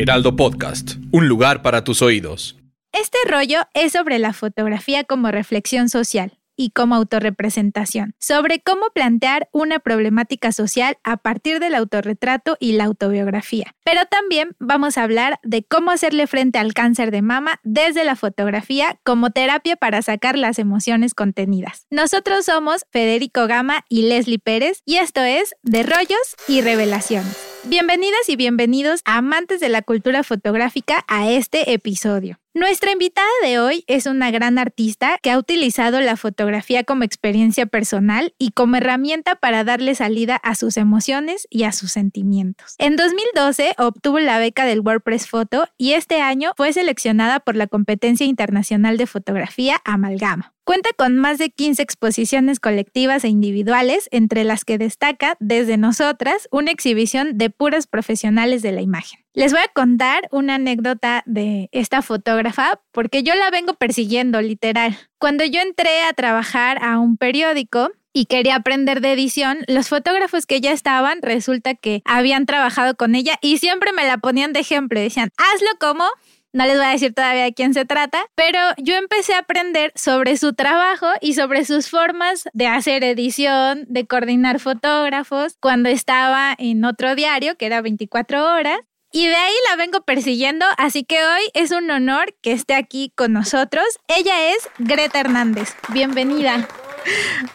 Heraldo Podcast, un lugar para tus oídos. Este rollo es sobre la fotografía como reflexión social y como autorrepresentación, sobre cómo plantear una problemática social a partir del autorretrato y la autobiografía. Pero también vamos a hablar de cómo hacerle frente al cáncer de mama desde la fotografía como terapia para sacar las emociones contenidas. Nosotros somos Federico Gama y Leslie Pérez y esto es De Rollos y Revelaciones. Bienvenidas y bienvenidos amantes de la cultura fotográfica a este episodio. Nuestra invitada de hoy es una gran artista que ha utilizado la fotografía como experiencia personal y como herramienta para darle salida a sus emociones y a sus sentimientos. En 2012 obtuvo la beca del WordPress Photo y este año fue seleccionada por la competencia internacional de fotografía Amalgama. Cuenta con más de 15 exposiciones colectivas e individuales, entre las que destaca desde nosotras una exhibición de puras profesionales de la imagen. Les voy a contar una anécdota de esta fotógrafa porque yo la vengo persiguiendo literal. Cuando yo entré a trabajar a un periódico, y quería aprender de edición, los fotógrafos que ya estaban resulta que habían trabajado con ella y siempre me la ponían de ejemplo. Decían, hazlo como no les voy a decir todavía de quién se trata, pero yo empecé a aprender sobre su trabajo y sobre sus formas de hacer edición, de coordinar fotógrafos, cuando estaba en otro diario que era 24 horas. Y de ahí la vengo persiguiendo, así que hoy es un honor que esté aquí con nosotros. Ella es Greta Hernández. Bienvenida.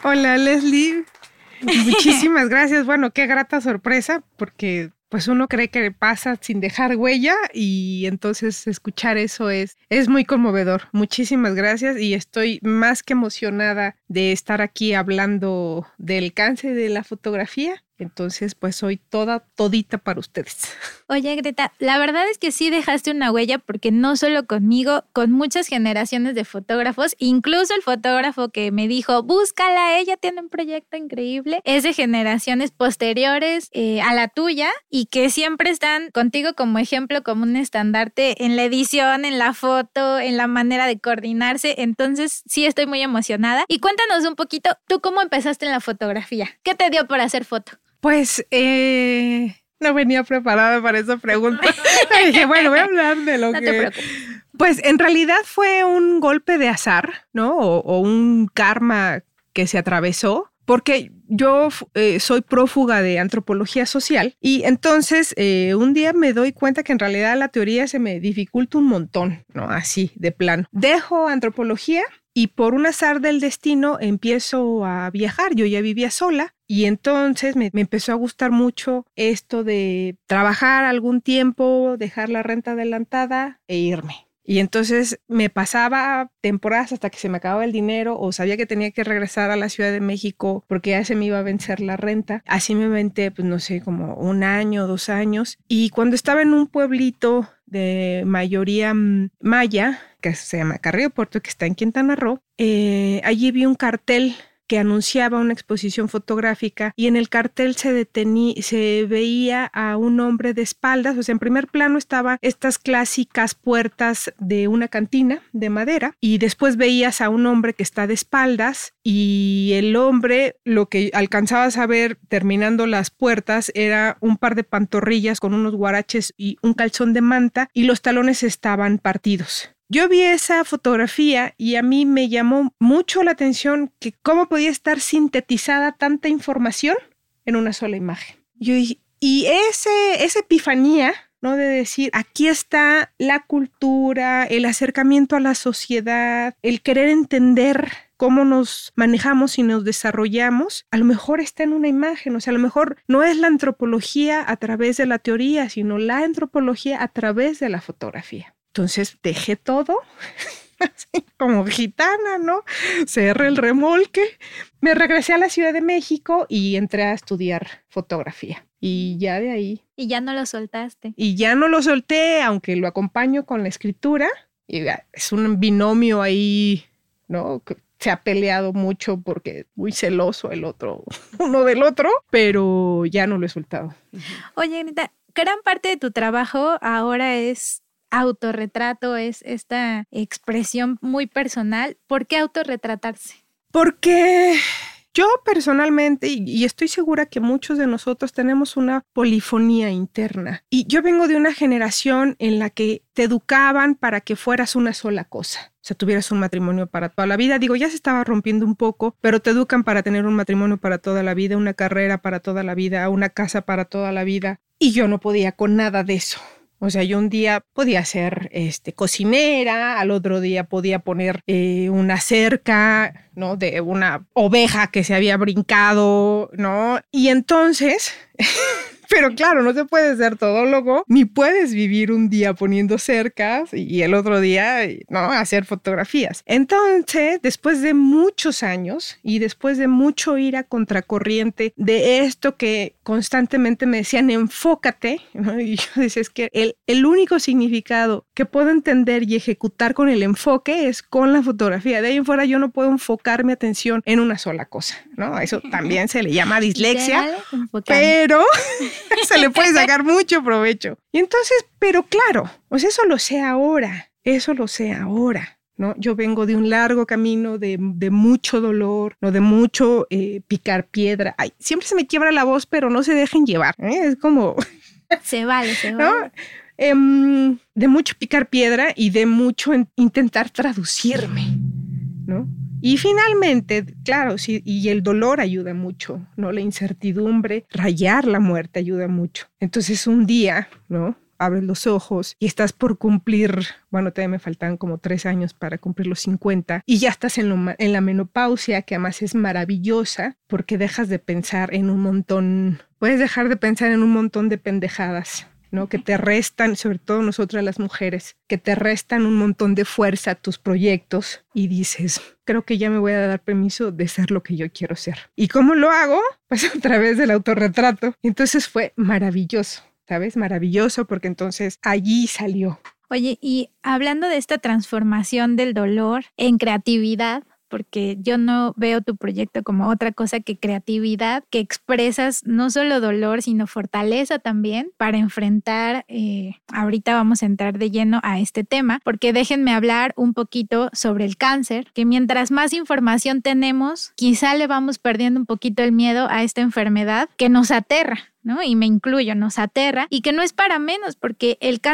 Hola Leslie. Muchísimas gracias. Bueno, qué grata sorpresa, porque pues uno cree que pasa sin dejar huella y entonces escuchar eso es, es muy conmovedor. Muchísimas gracias y estoy más que emocionada de estar aquí hablando del cáncer de la fotografía entonces, pues soy toda, todita para ustedes. Oye, Greta, la verdad es que sí dejaste una huella porque no solo conmigo, con muchas generaciones de fotógrafos, incluso el fotógrafo que me dijo, búscala, ella tiene un proyecto increíble, es de generaciones posteriores eh, a la tuya y que siempre están contigo como ejemplo, como un estandarte en la edición, en la foto, en la manera de coordinarse. Entonces, sí estoy muy emocionada. Y cuéntanos un poquito, ¿tú cómo empezaste en la fotografía? ¿Qué te dio por hacer foto? Pues eh, no venía preparada para esa pregunta. dije, bueno, voy a hablar de lo que... pues en realidad fue un golpe de azar, ¿no? O, un karma que se atravesó. Porque yo eh, soy prófuga de antropología social y entonces eh, un día me doy cuenta que en realidad la teoría se me dificulta un montón, ¿no? Así, de plano. Dejo antropología y por un azar del destino empiezo a viajar. Yo ya vivía sola y entonces me, empezó a gustar mucho esto de trabajar algún tiempo, dejar la renta adelantada e irme. Y entonces me pasaba temporadas hasta que se me acababa el dinero o sabía que tenía que regresar a la Ciudad de México porque ya se me iba a vencer la renta. Así me aventé, pues no sé, como un año, dos años. Y cuando estaba en un pueblito de mayoría mm, maya, que se llama Carrillo Puerto, que está en Quintana Roo, eh, allí vi un cartel anunciaba una exposición fotográfica y en el cartel se se veía a un hombre de espaldas, o sea, en primer plano estaban estas clásicas puertas de una cantina de madera y después veías a un hombre que está de espaldas y el hombre lo que alcanzabas a ver terminando las puertas era un par de pantorrillas con unos guaraches y un calzón de manta y los talones estaban partidos. Yo vi esa fotografía y a mí me llamó mucho la atención que cómo podía estar sintetizada tanta información en una sola imagen. Y ese, esa epifanía, ¿no? De decir, aquí está la cultura, el acercamiento a la sociedad, el querer entender cómo nos manejamos y nos desarrollamos, a lo mejor está en una imagen, o sea, a lo mejor no es la antropología a través de la teoría, sino la antropología a través de la fotografía. Entonces dejé todo, así como gitana, ¿no? Cerré el remolque, me regresé a la Ciudad de México y entré a estudiar fotografía. Y ya de ahí. Y ya no lo soltaste. Y ya no lo solté, aunque lo acompaño con la escritura. Y es un binomio ahí, ¿no? se ha peleado mucho porque muy celoso el otro, uno del otro, pero ya no lo he soltado. Oye, Anita, gran parte de tu trabajo ahora es autorretrato es esta expresión muy personal. ¿Por qué autorretratarse? Porque Yo personalmente, y estoy segura que muchos de nosotros tenemos una polifonía interna. Y yo vengo de una generación en la que te educaban para que fueras una sola cosa. O sea, tuvieras un matrimonio para toda la vida. Digo, ya se estaba rompiendo un poco, pero te educan para tener un matrimonio para toda la vida, una carrera para toda la vida, una casa para toda la vida. Y yo no podía con nada de eso. O sea, yo un día podía ser este, cocinera, al otro día podía poner eh, una cerca, ¿no? De una oveja que se había brincado, ¿no? Y entonces Pero claro, no se puede ser todólogo, ni puedes vivir un día poniendo cercas y el otro día, ¿no? Hacer fotografías. Entonces, después de muchos años y después de mucho ir a contracorriente de esto que constantemente me decían, enfócate, y yo decía, es que el, el único significado que puedo entender y ejecutar con el enfoque es con la fotografía. De ahí en fuera yo no puedo enfocar mi atención en una sola cosa, ¿no? Eso también se le llama dislexia, pero se le puede sacar mucho provecho. Y entonces, pero claro, pues eso lo sé ahora, eso lo sé ahora. ¿No? Yo vengo de un largo camino de, mucho dolor, ¿no? de mucho eh, picar piedra. Ay, siempre se me quiebra la voz, pero no se dejen llevar. ¿eh? Es como... Se vale, se vale. Em, de mucho picar piedra y de mucho intentar traducirme, ¿no? Y finalmente, claro, sí, y el dolor ayuda mucho, ¿no? La incertidumbre, rayar la muerte ayuda mucho. Entonces un día, ¿no? Abres los ojos y estás por cumplir, bueno, todavía me faltan como tres años para cumplir los 50 y ya estás en, en la menopausia, que además es maravillosa porque dejas de pensar en un montón, puedes dejar de pensar en un montón de pendejadas, que te restan, sobre todo nosotras las mujeres, que te restan un montón de fuerza a tus proyectos y dices, creo que ya me voy a dar permiso de ser lo que yo quiero ser. ¿Y cómo lo hago? Pues a través del autorretrato. Entonces fue maravilloso, ¿sabes? Maravilloso porque entonces allí salió. Oye, y hablando de esta transformación del dolor en creatividad, porque yo no veo tu proyecto como otra cosa que creatividad, que expresas no solo dolor, sino fortaleza también para enfrentar, eh, ahorita vamos a entrar de lleno a este tema, porque déjenme hablar un poquito sobre el cáncer, que mientras más información tenemos, quizá le vamos perdiendo un poquito el miedo a esta enfermedad que nos aterra. ¿no? Y me incluyo, nos aterra y que no es para menos porque el cáncer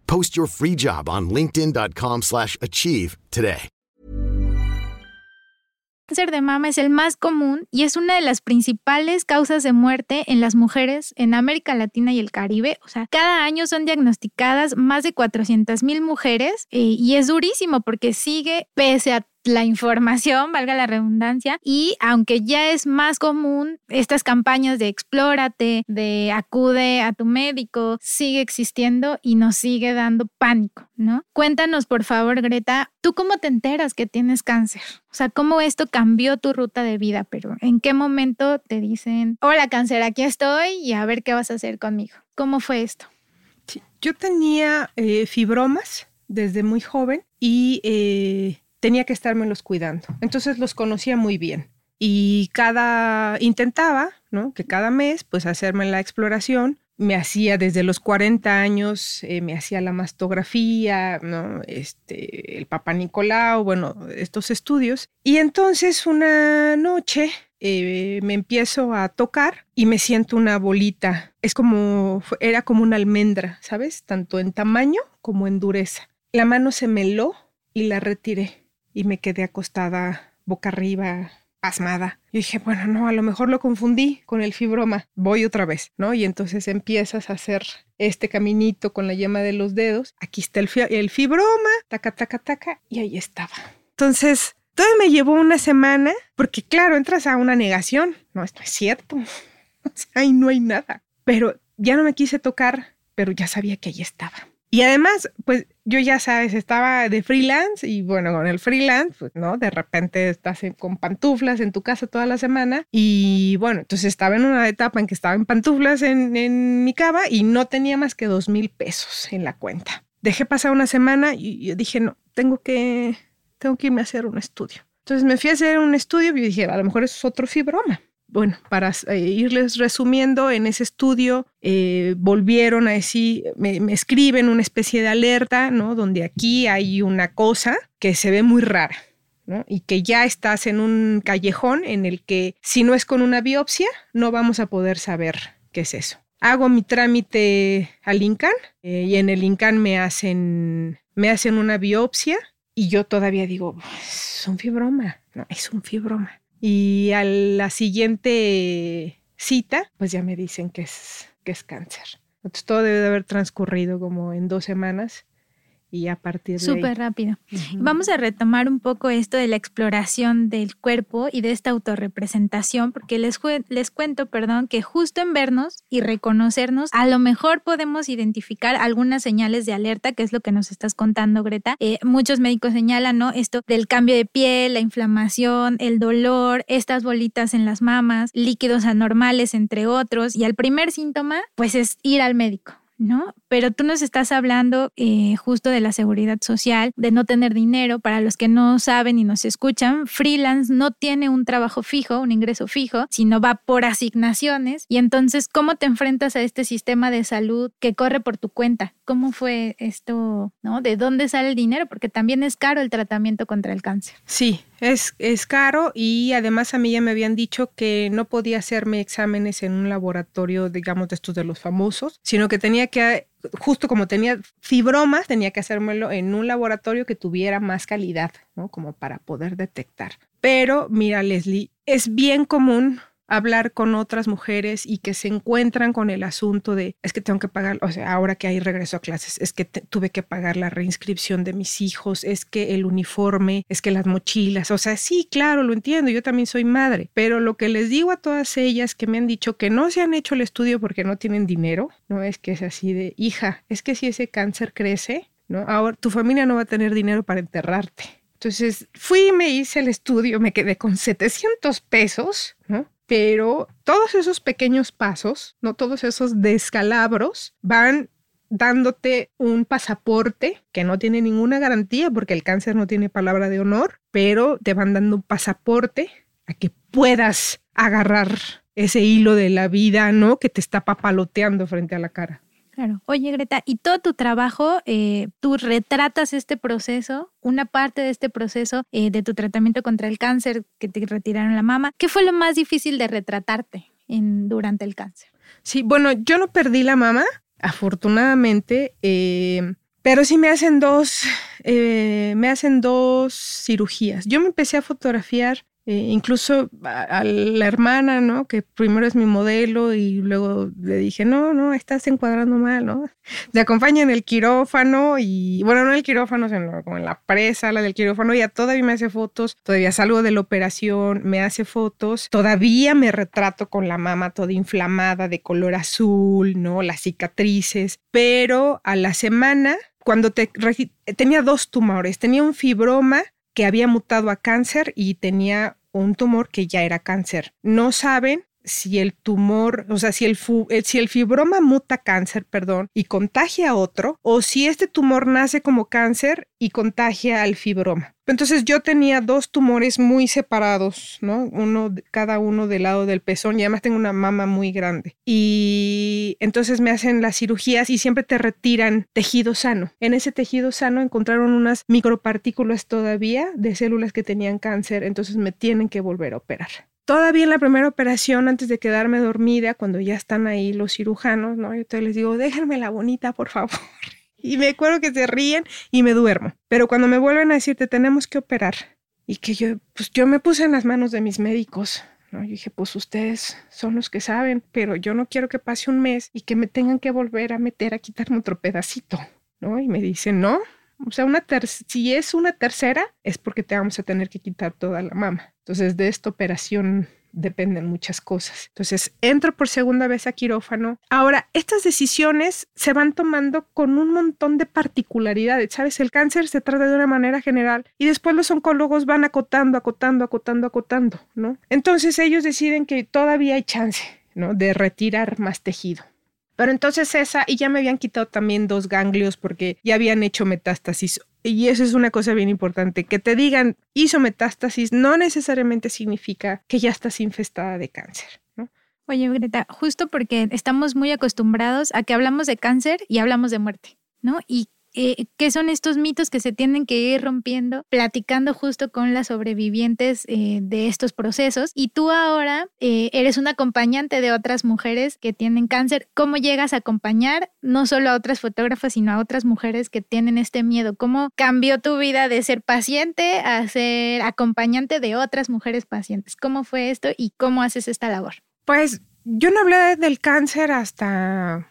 Post your free job on linkedin.com/achieve today. El cáncer de mama es el más común y es una de las principales causas de muerte en las mujeres en América Latina y el Caribe. O sea, cada año son diagnosticadas más de 400 mil mujeres eh, y es durísimo porque sigue, pese a la información, valga la redundancia, y aunque ya es más común estas campañas de explórate, de acude a tu médico, sigue existiendo y nos sigue dando pánico, ¿no? Cuéntanos, por favor, Greta, ¿tú cómo te enteras que tienes cáncer? O sea, ¿cómo esto cambió tu ruta de vida? Pero ¿en qué momento te dicen, hola cáncer, aquí estoy y a ver qué vas a hacer conmigo? ¿Cómo fue esto? yo tenía eh, fibromas desde muy joven y eh, tenía que estarme los cuidando. Entonces los conocía muy bien. Y cada, intentaba, ¿no? Que cada mes, pues hacerme la exploración. Me hacía desde los 40 años, eh, me hacía la mastografía, ¿no? Este, el Papa Nicolau, bueno, estos estudios. Y entonces una noche eh, me empiezo a tocar y me siento una bolita. Es como, era como una almendra, ¿sabes? Tanto en tamaño como en dureza. La mano se meló y la retiré y me quedé acostada boca arriba, pasmada. Yo dije, bueno, no, a lo mejor lo confundí con el fibroma, voy otra vez, ¿no? Y entonces empiezas a hacer este caminito con la yema de los dedos, aquí está el, fibroma, taca, taca, taca, y ahí estaba. Entonces, todo me llevó una semana, porque claro, entras a una negación, no, esto es cierto, ahí no hay nada, pero ya no me quise tocar, pero ya sabía que ahí estaba. Y además, pues yo ya sabes, estaba de freelance y bueno, con el freelance, pues no, de repente estás con pantuflas en tu casa toda la semana y bueno, entonces estaba en una etapa en que estaba en pantuflas en, mi cava y no tenía más que dos mil pesos en la cuenta. Dejé pasar una semana y yo dije, no, tengo que, tengo que irme a hacer un estudio. Entonces me fui a hacer un estudio y dije, a lo mejor eso es otro fibroma bueno, para eh, irles resumiendo, en ese estudio eh, volvieron a decir, me, escriben una especie de alerta, ¿no? Donde aquí hay una cosa que se ve muy rara, ¿no? Y que ya estás en un callejón en el que si no es con una biopsia, no vamos a poder saber qué es eso. Hago mi trámite al INCAN eh, y en el INCAN me hacen, me hacen una biopsia y yo todavía digo, es un fibroma, no, es un fibroma y a la siguiente cita, pues ya me dicen que es, que es cáncer. Entonces todo debe de haber transcurrido como en dos semanas y a partir de Súper rápido. Vamos a retomar un poco esto de la exploración del cuerpo y de esta autorrepresentación, porque les, les cuento, perdón, que justo en vernos y reconocernos, a lo mejor podemos identificar algunas señales de alerta, que es lo que nos estás contando, Greta. Eh, muchos médicos señalan, ¿no? Esto del cambio de piel, la inflamación, el dolor, estas bolitas en las mamas, líquidos anormales, entre otros. Y al primer síntoma, pues es ir al médico. ¿No? Pero tú nos estás hablando eh, justo de la seguridad social, de no tener dinero. Para los que no saben y nos escuchan, freelance no tiene un trabajo fijo, un ingreso fijo, sino va por asignaciones. Y entonces, ¿cómo te enfrentas a este sistema de salud que corre por tu cuenta? ¿Cómo fue esto, ¿no? ¿De dónde sale el dinero? Porque también es caro el tratamiento contra el cáncer. Sí, es, es caro y además a mí ya me habían dicho que no podía hacerme exámenes en un laboratorio, digamos, de estos de los famosos, sino que tenía que, justo como tenía fibromas, tenía que hacérmelo en un laboratorio que tuviera más calidad, ¿no? Como para poder detectar. Pero mira, Leslie, es bien común hablar con otras mujeres y que se encuentran con el asunto de, es que tengo que pagar, o sea, ahora que hay regreso a clases, es que tuve que pagar la reinscripción de mis hijos, es que el uniforme, es que las mochilas, o sea, sí, claro, lo entiendo, yo también soy madre, pero lo que les digo a todas ellas que me han dicho que no se han hecho el estudio porque no tienen dinero, no es que es así de, hija, es que si ese cáncer crece, ¿no? Ahora tu familia no va a tener dinero para enterrarte. Entonces fui me hice el estudio, me quedé con 700 pesos, ¿no? Pero todos esos pequeños pasos, no todos esos descalabros, van dándote un pasaporte que no tiene ninguna garantía porque el cáncer no tiene palabra de honor, pero te van dando un pasaporte a que puedas agarrar ese hilo de la vida, ¿no? Que te está papaloteando frente a la cara. Claro. Oye, Greta, y todo tu trabajo, eh, tú retratas este proceso, una parte de este proceso eh, de tu tratamiento contra el cáncer que te retiraron la mama. ¿Qué fue lo más difícil de retratarte durante el cáncer? Sí, bueno, yo no perdí la mama, afortunadamente, eh, pero sí me hacen dos, me hacen dos cirugías. Yo me empecé a fotografiar eh, incluso a, la hermana, ¿no? Que primero es mi modelo y luego le dije, no, no, estás encuadrando mal, ¿no? Te acompaña en el quirófano y, bueno, no en el quirófano, sino como en la presa, la del quirófano, ya todavía me hace fotos, todavía salgo de la operación, me hace fotos, todavía me retrato con la mama toda inflamada de color azul, ¿no? Las cicatrices, pero a la semana cuando te tenía dos tumores, tenía un fibroma que había mutado a cáncer y tenía un tumor que ya era cáncer. No saben si el tumor, o sea, si el, eh, si el fibroma muta cáncer, perdón, y contagia a otro, o si este tumor nace como cáncer y contagia al fibroma. Entonces yo tenía dos tumores muy separados, ¿no? Uno, cada uno del lado del pezón y además tengo una mama muy grande. Y entonces me hacen las cirugías y siempre te retiran tejido sano. En ese tejido sano encontraron unas micropartículas todavía de células que tenían cáncer, entonces me tienen que volver a operar. Todavía en la primera operación, antes de quedarme dormida, cuando ya están ahí los cirujanos, ¿no? Yo les digo, déjenme la bonita, por favor. Y me acuerdo que se ríen y me duermo. Pero cuando me vuelven a decir, te tenemos que operar, y que yo, pues yo me puse en las manos de mis médicos, ¿no? Yo dije, pues ustedes son los que saben, pero yo no quiero que pase un mes y que me tengan que volver a meter a quitarme otro pedacito, ¿no? Y me dicen, no, o sea, una si es una tercera, es porque te vamos a tener que quitar toda la mama. Entonces, de esta operación dependen muchas cosas. Entonces, entro por segunda vez a quirófano. Ahora, estas decisiones se van tomando con un montón de particularidades, ¿sabes? El cáncer se trata de una manera general y después los oncólogos van acotando, acotando, acotando, acotando, ¿no? Entonces ellos deciden que todavía hay chance, ¿no? De retirar más tejido. Pero entonces esa, y ya me habían quitado también dos ganglios porque ya habían hecho metástasis. Y eso es una cosa bien importante, que te digan hizo metástasis no necesariamente significa que ya estás infestada de cáncer. Oye, Greta, justo porque estamos muy acostumbrados a que hablamos de cáncer y hablamos de muerte, ¿no? Y eh, qué son estos mitos que se tienen que ir rompiendo, platicando justo con las sobrevivientes eh, de estos procesos. Y tú ahora eh, eres un acompañante de otras mujeres que tienen cáncer. ¿Cómo llegas a acompañar no solo a otras fotógrafas, sino a otras mujeres que tienen este miedo? ¿Cómo cambió tu vida de ser paciente a ser acompañante de otras mujeres pacientes? ¿Cómo fue esto y cómo haces esta labor? Pues yo no hablé del cáncer hasta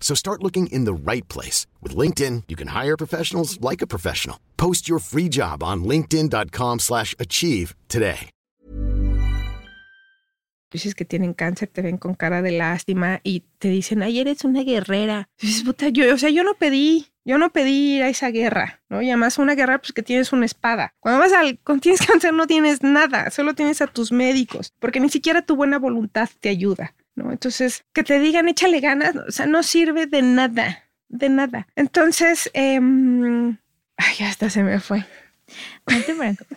So start looking in the right place. With LinkedIn, you can hire professionals like a professional. Post your free job on linkedin.com slash achieve today. Dices que tienen cáncer, te ven con cara de lástima y te dicen, ay, eres una guerrera. dices, puta, yo, o sea, yo no pedí, yo no pedí ir a esa guerra, ¿no? Y además una guerra, pues que tienes una espada. Cuando vas al, cuando tienes cáncer no tienes nada, solo tienes a tus médicos, porque ni siquiera tu buena voluntad te ayuda. Entonces, que te digan échale ganas, o sea, no sirve de nada, de nada. Entonces, eh, ay, hasta se me fue.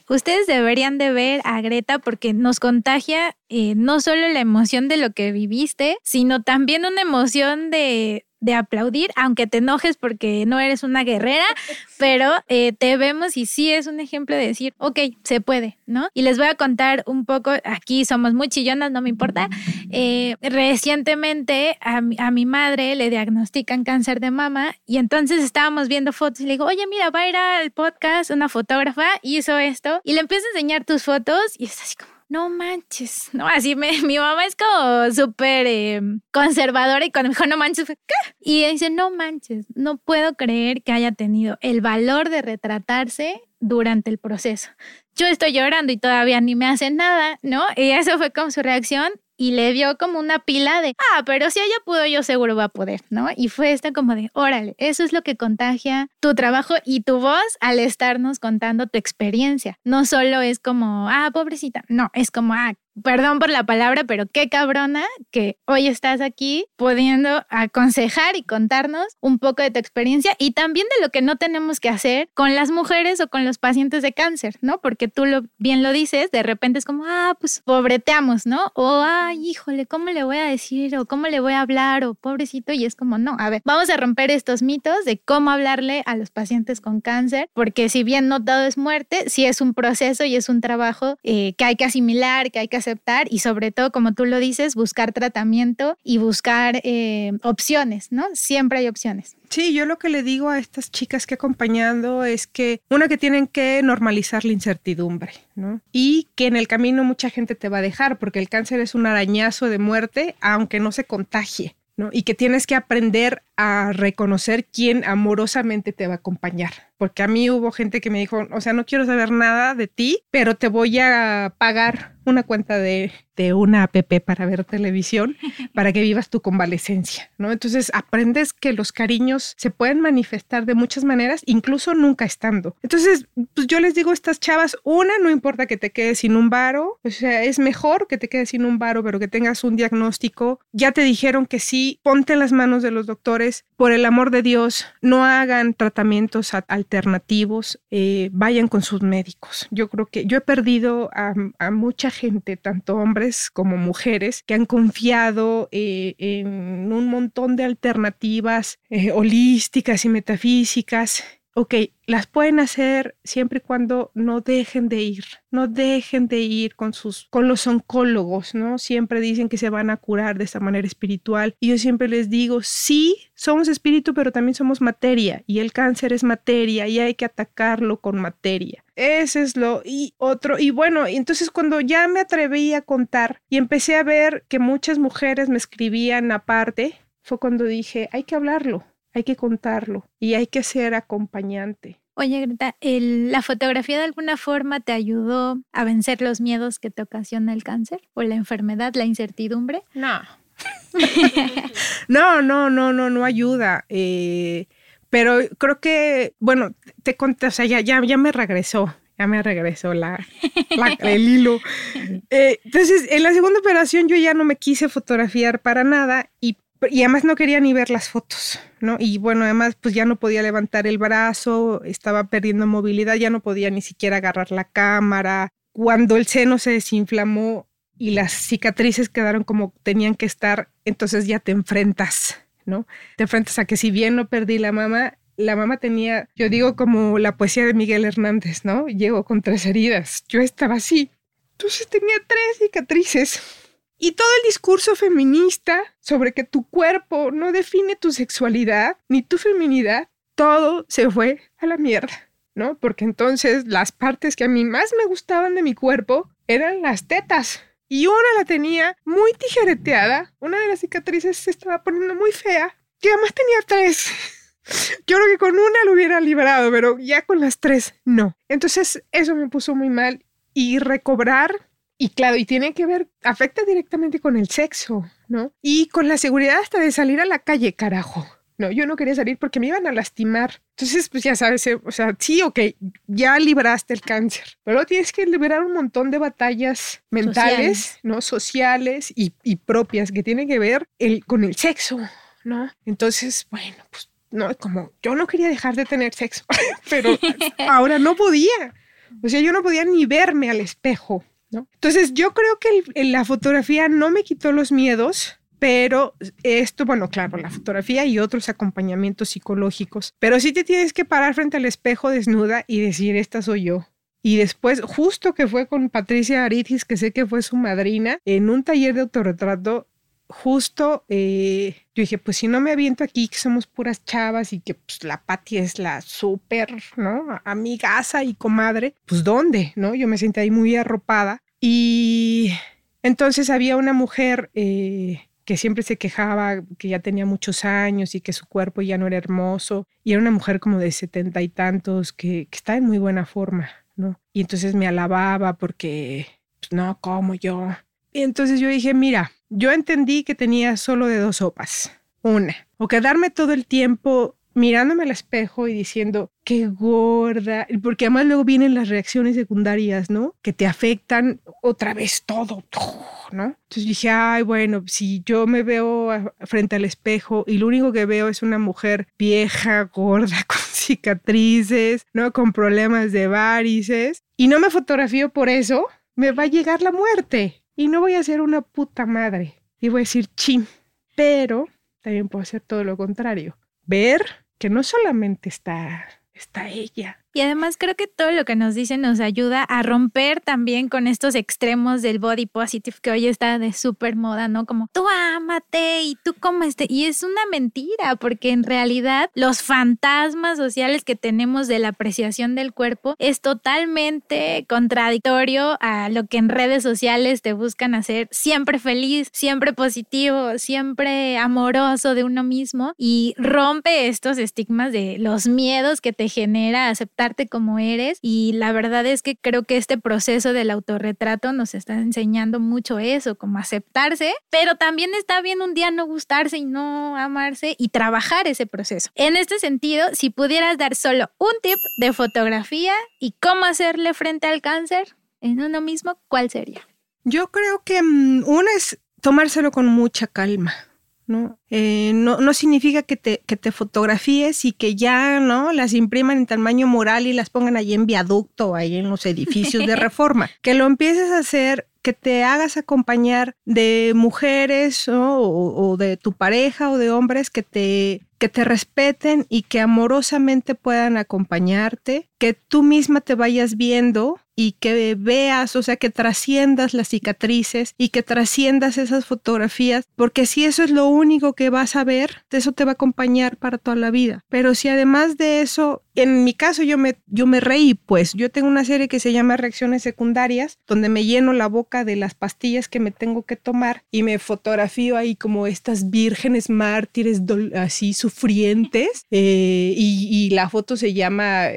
Ustedes deberían de ver a Greta porque nos contagia eh, no solo la emoción de lo que viviste, sino también una emoción de, de aplaudir, aunque te enojes porque no eres una guerrera, pero eh, te vemos y sí es un ejemplo de decir, ok, se puede, ¿no? Y les voy a contar un poco, aquí somos muy chillonas, no me importa. Eh, recientemente a, a, mi madre le diagnostican cáncer de mama y entonces estábamos viendo fotos y le digo, oye, mira, va a ir al podcast una fotógrafa, hizo esto y le empiezo a enseñar tus fotos y es así como no manches, no, así me, mi mamá es como súper em, conservadora y cuando me dijo no manches, ¿qué? Y dice, no manches, no puedo creer que haya tenido el valor de retratarse durante el proceso. Yo estoy llorando y todavía ni me hacen nada, ¿no? Y eso fue como su reacción y le dio como una pila de, ah, pero si ella pudo, yo seguro va a poder, ¿no? Y fue esta como de, órale, eso es lo que contagia tu trabajo y tu voz al estarnos contando tu experiencia. No solo es como, ah, pobrecita, no, es como, ah, perdón por la palabra, pero qué cabrona que hoy estás aquí pudiendo aconsejar y contarnos un poco de tu experiencia y también de lo que no tenemos que hacer con las mujeres o con los pacientes de cáncer, ¿no? Porque tú lo, bien lo dices, de repente es como, ah, pues pobreteamos, ¿no? O, ay, híjole, ¿cómo le voy a decir? O ¿cómo le voy a hablar? O pobrecito, y es como, no, a ver, vamos a romper estos mitos de cómo hablarle a los pacientes con cáncer, porque si bien no todo es muerte, sí es un proceso y es un trabajo eh, que hay que asimilar, que hay que aceptar y sobre todo, como tú lo dices, buscar tratamiento y buscar eh, opciones, ¿no? Siempre hay opciones. Sí, yo lo que le digo a estas chicas que he acompañado es que una que tienen que normalizar la incertidumbre, ¿no? Y que en el camino mucha gente te va a dejar porque el cáncer es un arañazo de muerte aunque no se contagie, ¿no? Y que tienes que aprender a reconocer quién amorosamente te va a acompañar. Porque a mí hubo gente que me dijo, o sea, no quiero saber nada de ti, pero te voy a pagar una cuenta de, de una app para ver televisión, para que vivas tu convalecencia, ¿no? Entonces aprendes que los cariños se pueden manifestar de muchas maneras, incluso nunca estando. Entonces, pues yo les digo a estas chavas, una, no importa que te quedes sin un varo, o sea, es mejor que te quedes sin un varo, pero que tengas un diagnóstico. Ya te dijeron que sí, ponte en las manos de los doctores por el amor de Dios, no hagan tratamientos alternativos, eh, vayan con sus médicos. Yo creo que yo he perdido a, mucha gente, tanto hombres como mujeres, que han confiado eh, en un montón de alternativas eh, holísticas y metafísicas ok, las pueden hacer siempre y cuando no dejen de ir, no dejen de ir con sus, con los oncólogos, ¿no? Siempre dicen que se van a curar de esta manera espiritual y yo siempre les digo, sí, somos espíritu, pero también somos materia y el cáncer es materia y hay que atacarlo con materia. Ese es lo y otro y bueno, entonces cuando ya me atreví a contar y empecé a ver que muchas mujeres me escribían aparte, fue cuando dije, hay que hablarlo, hay que contarlo y hay que ser acompañante. Oye, Greta, ¿la fotografía de alguna forma te ayudó a vencer los miedos que te ocasiona el cáncer o la enfermedad, la incertidumbre? No. no, no, no, no, no ayuda. Eh, pero creo que, bueno, te conté, o sea, ya, ya, ya me regresó, ya me regresó la, el hilo. Eh, entonces, en la segunda operación yo ya no me quise fotografiar para nada y y además no quería ni ver las fotos, ¿no? Y bueno, además pues ya no podía levantar el brazo, estaba perdiendo movilidad, ya no podía ni siquiera agarrar la cámara. Cuando el seno se desinflamó y las cicatrices quedaron como tenían que estar, entonces ya te enfrentas, ¿no? Te enfrentas a que si bien no perdí la mama, la mamá tenía, yo digo como la poesía de Miguel Hernández, ¿no? Llegó con tres heridas, yo estaba así. Entonces tenía tres cicatrices y todo el discurso feminista sobre que tu cuerpo no define tu sexualidad ni tu feminidad, todo se fue a la mierda, ¿no? Porque entonces las partes que a mí más me gustaban de mi cuerpo eran las tetas. Y una la tenía muy tijereteada, una de las cicatrices se estaba poniendo muy fea, que además tenía tres. Yo creo que con una lo hubiera librado, pero ya con las tres no. Entonces eso me puso muy mal y recobrar y claro, y tiene que ver, afecta directamente con el sexo, ¿no? Y con la seguridad hasta de salir a la calle, carajo. No, yo no quería salir porque me iban a lastimar. Entonces, pues ya sabes, eh, o sea, sí, ok, ya libraste el cáncer, pero tienes que liberar un montón de batallas mentales, ¿no? Sociales y, y, propias que tienen que ver el, con el sexo, ¿no? Entonces, bueno, pues no, como yo no quería dejar de tener sexo, pero ahora no podía. O sea, yo no podía ni verme al espejo, entonces yo creo que la fotografía no me quitó los miedos, pero esto, bueno, claro, la fotografía y otros acompañamientos psicológicos, pero sí te tienes que parar frente al espejo desnuda y decir, esta soy yo. Y después, justo que fue con Patricia Aritis, que sé que fue su madrina, en un taller de autorretrato, justo eh, yo dije, pues si no me aviento aquí, que somos puras chavas y que pues, la Patti es la súper, ¿no? Amigaza y comadre, pues ¿dónde? ¿No? Yo me sentí ahí muy arropada. Y entonces había una mujer eh, que siempre se quejaba que ya tenía muchos años y que su cuerpo ya no era hermoso. Y era una mujer como de setenta y tantos que, estaba en muy buena forma, ¿no? Y entonces me alababa porque, pues no, como yo. Y entonces yo dije, mira, yo entendí que tenía solo de dos sopas. Una, o quedarme todo el tiempo mirándome al espejo y diciendo, qué gorda, porque además luego vienen las reacciones secundarias, ¿no? Que te afectan otra vez todo, ¿no? Entonces dije, ay, bueno, si yo me veo frente al espejo y lo único que veo es una mujer vieja, gorda, con cicatrices, ¿no? Con problemas de varices, y no me fotografío por eso, me va a llegar la muerte y no voy a ser una puta madre. Y voy a decir, chin. Pero también puedo hacer todo lo contrario. Ver que no solamente está, está ella, y además creo que todo lo que nos dicen nos ayuda a romper también con estos extremos del body positive que hoy está de súper moda, ¿no? Como tú ámate y tú como este. Y es una mentira porque en realidad los fantasmas sociales que tenemos de la apreciación del cuerpo es totalmente contradictorio a lo que en redes sociales te buscan hacer siempre feliz, siempre positivo, siempre amoroso de uno mismo y rompe estos estigmas de los miedos que te genera aceptar como eres y la verdad es que creo que este proceso del autorretrato nos está enseñando mucho eso, como aceptarse, pero también está bien un día no gustarse y no amarse y trabajar ese proceso. En este sentido, si pudieras dar solo un tip de fotografía y cómo hacerle frente al cáncer en uno mismo, ¿cuál sería? Yo creo que mm, uno es tomárselo con mucha calma. Eh, ¿no? no, significa que te, que te fotografíes y que ya, ¿no? Las impriman en tamaño moral y las pongan ahí en viaducto, ahí en los edificios de reforma. que lo empieces a hacer que te hagas acompañar de mujeres o, de tu pareja o de hombres que te, que te respeten y que amorosamente puedan acompañarte, que tú misma te vayas viendo y que veas, o sea, que trasciendas las cicatrices y que trasciendas esas fotografías, porque si eso es lo único que vas a ver, eso te va a acompañar para toda la vida. Pero si además de eso, en mi caso yo me, yo me reí, pues yo tengo una serie que se llama Reacciones Secundarias, donde me lleno la boca de las pastillas que me tengo que tomar y me fotografío ahí como estas vírgenes mártires así sufrientes eh, y, la foto se llama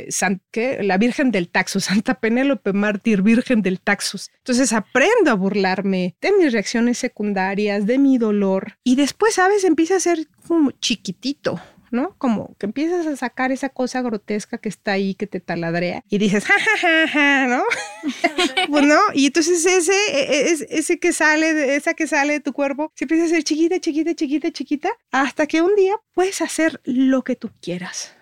la Virgen del Taxo, Santa Penélope mártir virgen del Taxus. Entonces aprendo a burlarme de mis reacciones secundarias, de mi dolor y después, ¿sabes? Empieza a ser como chiquitito. ¿No? Como que empiezas a sacar esa cosa grotesca que está ahí, que te taladrea y dices, ja, ja, ja, ja, ¿no? pues no, y entonces ese, e, e, ese que sale, de, esa que sale de tu cuerpo, se empieza a ser chiquita, chiquita, chiquita, chiquita, hasta que un día puedes hacer lo que tú quieras.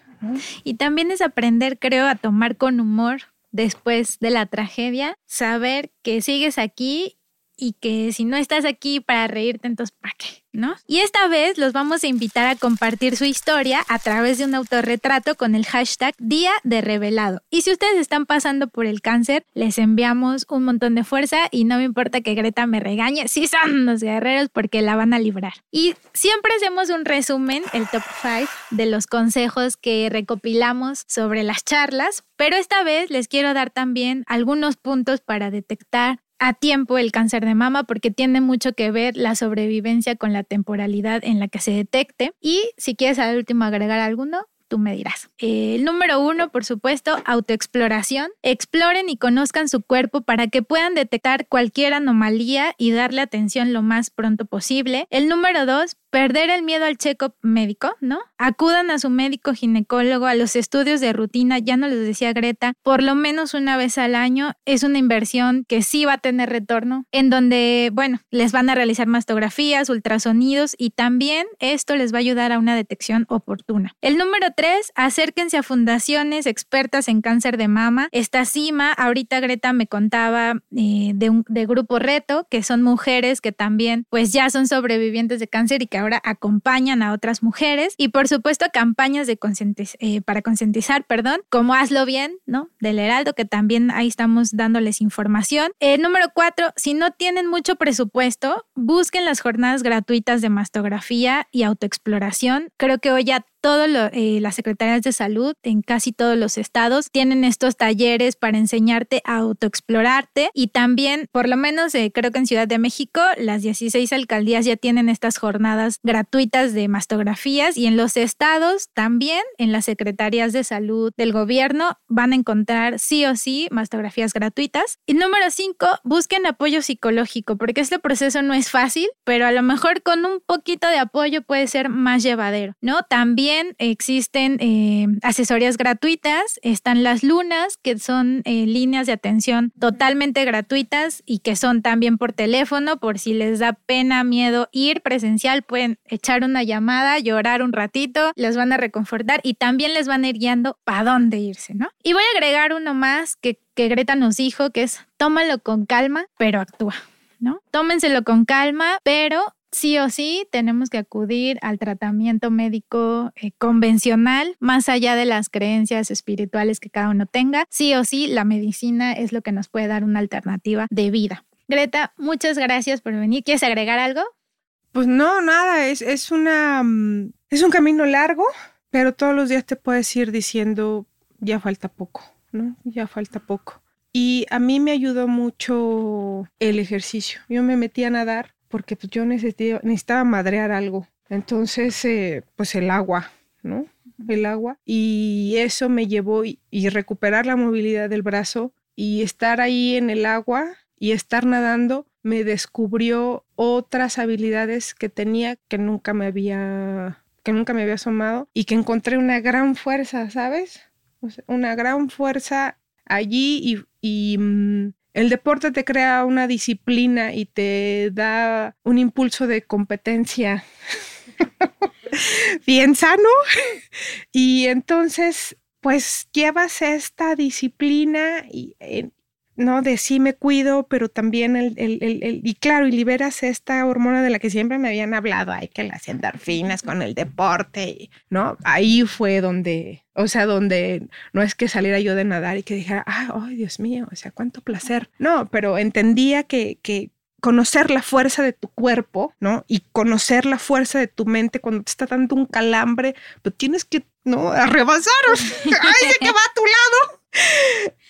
Y también es aprender, creo, a tomar con humor después de la tragedia, saber que sigues aquí y que si no estás aquí para reírte, entonces ¿para qué? ¿No? Y esta vez los vamos a invitar a compartir su historia a través de un autorretrato con el hashtag Día de Revelado. Y si ustedes están pasando por el cáncer, les enviamos un montón de fuerza y no me importa que Greta me regañe, si son los guerreros porque la van a librar. Y siempre hacemos un resumen, el top 5 de los consejos que recopilamos sobre las charlas, pero esta vez les quiero dar también algunos puntos para detectar a tiempo el cáncer de mama porque tiene mucho que ver la sobrevivencia con la temporalidad en la que se detecte. Y si quieres al último agregar alguno, tú me dirás. El número uno, por supuesto, autoexploración. Exploren y conozcan su cuerpo para que puedan detectar cualquier anomalía y darle atención lo más pronto posible. El número dos, perder el miedo al check-up médico, ¿no? Acudan a su médico ginecólogo, a los estudios de rutina, ya no les decía Greta, por lo menos una vez al año. Es una inversión que sí va a tener retorno, en donde, bueno, les van a realizar mastografías, ultrasonidos y también esto les va a ayudar a una detección oportuna. El número tres, acérquense a fundaciones expertas en cáncer de mama. Esta cima, ahorita Greta me contaba eh, de, un, de Grupo Reto, que son mujeres que también pues ya son sobrevivientes de cáncer y que ahora acompañan a otras mujeres y por supuesto campañas de eh, para concientizar, perdón, como Hazlo Bien, ¿no? Del Heraldo, que también ahí estamos dándoles información. Eh, número cuatro, si no tienen mucho presupuesto, busquen las jornadas gratuitas de mastografía y autoexploración. Creo que hoy ya todas eh, las secretarías de salud en casi todos los estados tienen estos talleres para enseñarte a autoexplorarte y también, por lo menos creo que en Ciudad de México, las 16 alcaldías ya tienen estas jornadas gratuitas de mastografías y en los estados también, en las secretarías de salud del gobierno, van a encontrar sí o sí mastografías gratuitas. Y número cinco, busquen apoyo psicológico, porque este proceso no es fácil, pero a lo mejor con un poquito de apoyo puede ser más llevadero, ¿no? También existen eh, asesorías gratuitas, están las lunas, que son eh, líneas de atención totalmente gratuitas y que son también por teléfono, por si les da pena, miedo ir presencial, pueden echar una llamada, llorar un ratito, les van a reconfortar y también les van a ir guiando para dónde irse, ¿no? Y voy a agregar uno más que, que Greta nos dijo, que es tómalo con calma, pero actúa, ¿no? Tómenselo con calma, pero sí o sí tenemos que acudir al tratamiento médico eh, convencional, más allá de las creencias espirituales que cada uno tenga. Sí o sí, la medicina es lo que nos puede dar una alternativa de vida. Greta, muchas gracias por venir. ¿Quieres agregar algo? Pues no, nada, es, es una mm, es un camino largo, pero todos los días te puedes ir diciendo ya falta poco, ¿no? Ya falta poco. Y a mí me ayudó mucho el ejercicio. Yo me metí a nadar porque pues, yo necesitaba, necesitaba madrear algo. Entonces, eh, pues el agua, ¿no? El agua. Y eso me llevó y recuperar la movilidad del brazo y estar ahí en el agua y estar nadando me descubrió otras habilidades que tenía que nunca me había que nunca me había asomado y que encontré una gran fuerza, ¿sabes? una gran fuerza allí y, mm, el deporte te crea una disciplina y te da un impulso de competencia. Bien sano. Y entonces pues llevas esta disciplina y, ¿no? De sí me cuido, pero también el, el, el, y claro, y liberas esta hormona de la que siempre me habían hablado, hay que las endorfinas con el deporte, ¿no? Ahí fue donde, o sea, donde no es que saliera yo de nadar y que dijera, ay, Dios mío, o sea, cuánto placer. No, pero entendía que, que conocer la fuerza de tu cuerpo, ¿no? Y conocer la fuerza de tu mente cuando te está dando un calambre, pero tienes que, ¿no? A rebasar, ¡ay, de que va a tu lado!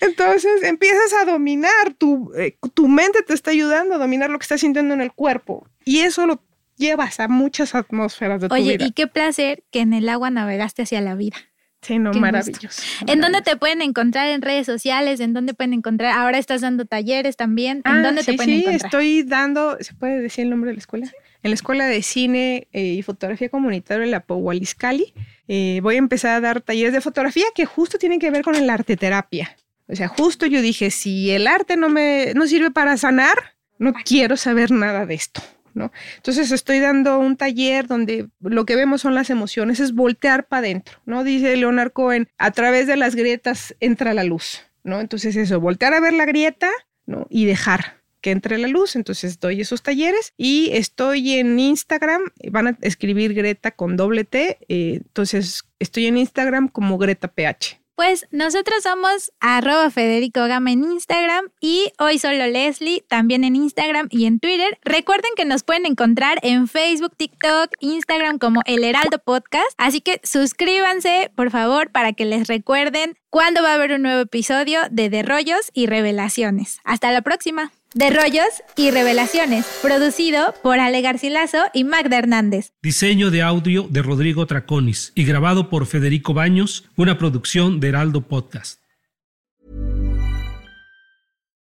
Entonces empiezas a dominar, tu, eh, tu mente te está ayudando a dominar lo que estás sintiendo en el cuerpo. Y eso lo llevas a muchas atmósferas de tu vida. Oye, y qué placer que en el agua navegaste hacia la vida. Sí, no, maravilloso, ¿En dónde te pueden encontrar en redes sociales? ¿En dónde pueden encontrar? Ahora estás dando talleres también. ¿En ah, dónde te pueden sí, estoy dando, ¿se puede decir el nombre de la escuela? En la Escuela de Cine eh, y Fotografía Comunitaria de la Powaliscali. Eh, voy a empezar a dar talleres de fotografía que justo tienen que ver con el arte terapia. O sea, justo yo dije, si el arte no me no sirve para sanar, no quiero saber nada de esto. ¿No? Entonces estoy dando un taller donde lo que vemos son las emociones, es voltear para adentro, ¿no? Dice Leonard Cohen, a través de las grietas entra la luz, ¿no? Entonces eso, voltear a ver la grieta, ¿no? Y dejar, que entre la luz. Entonces doy esos talleres y estoy en Instagram. Van a escribir Greta con doble T. Eh, entonces estoy en Instagram como Greta PH. Pues nosotros somos arroba Federico Gama en Instagram y hoy solo Leslie también en Instagram y en Twitter. Recuerden que nos pueden encontrar en Facebook, TikTok, Instagram como El Heraldo Podcast. Así que suscríbanse, por favor, para que les recuerden cuándo va a haber un nuevo episodio de Derrollos y Revelaciones. Hasta la próxima de Rollos y Revelaciones, producido por Ale Garcilaso y Magda Hernández. Diseño de audio de Rodrigo Traconis y grabado por Federico Baños, una producción de Heraldo Podcast.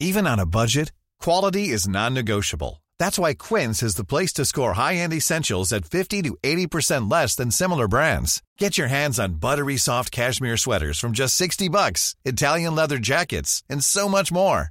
Even on a budget, quality is non-negotiable. That's why Quince is the place to score high-end essentials at 50 to 80% less than similar brands. Get your hands on buttery soft cashmere sweaters from just 60 bucks, Italian leather jackets, and so much more.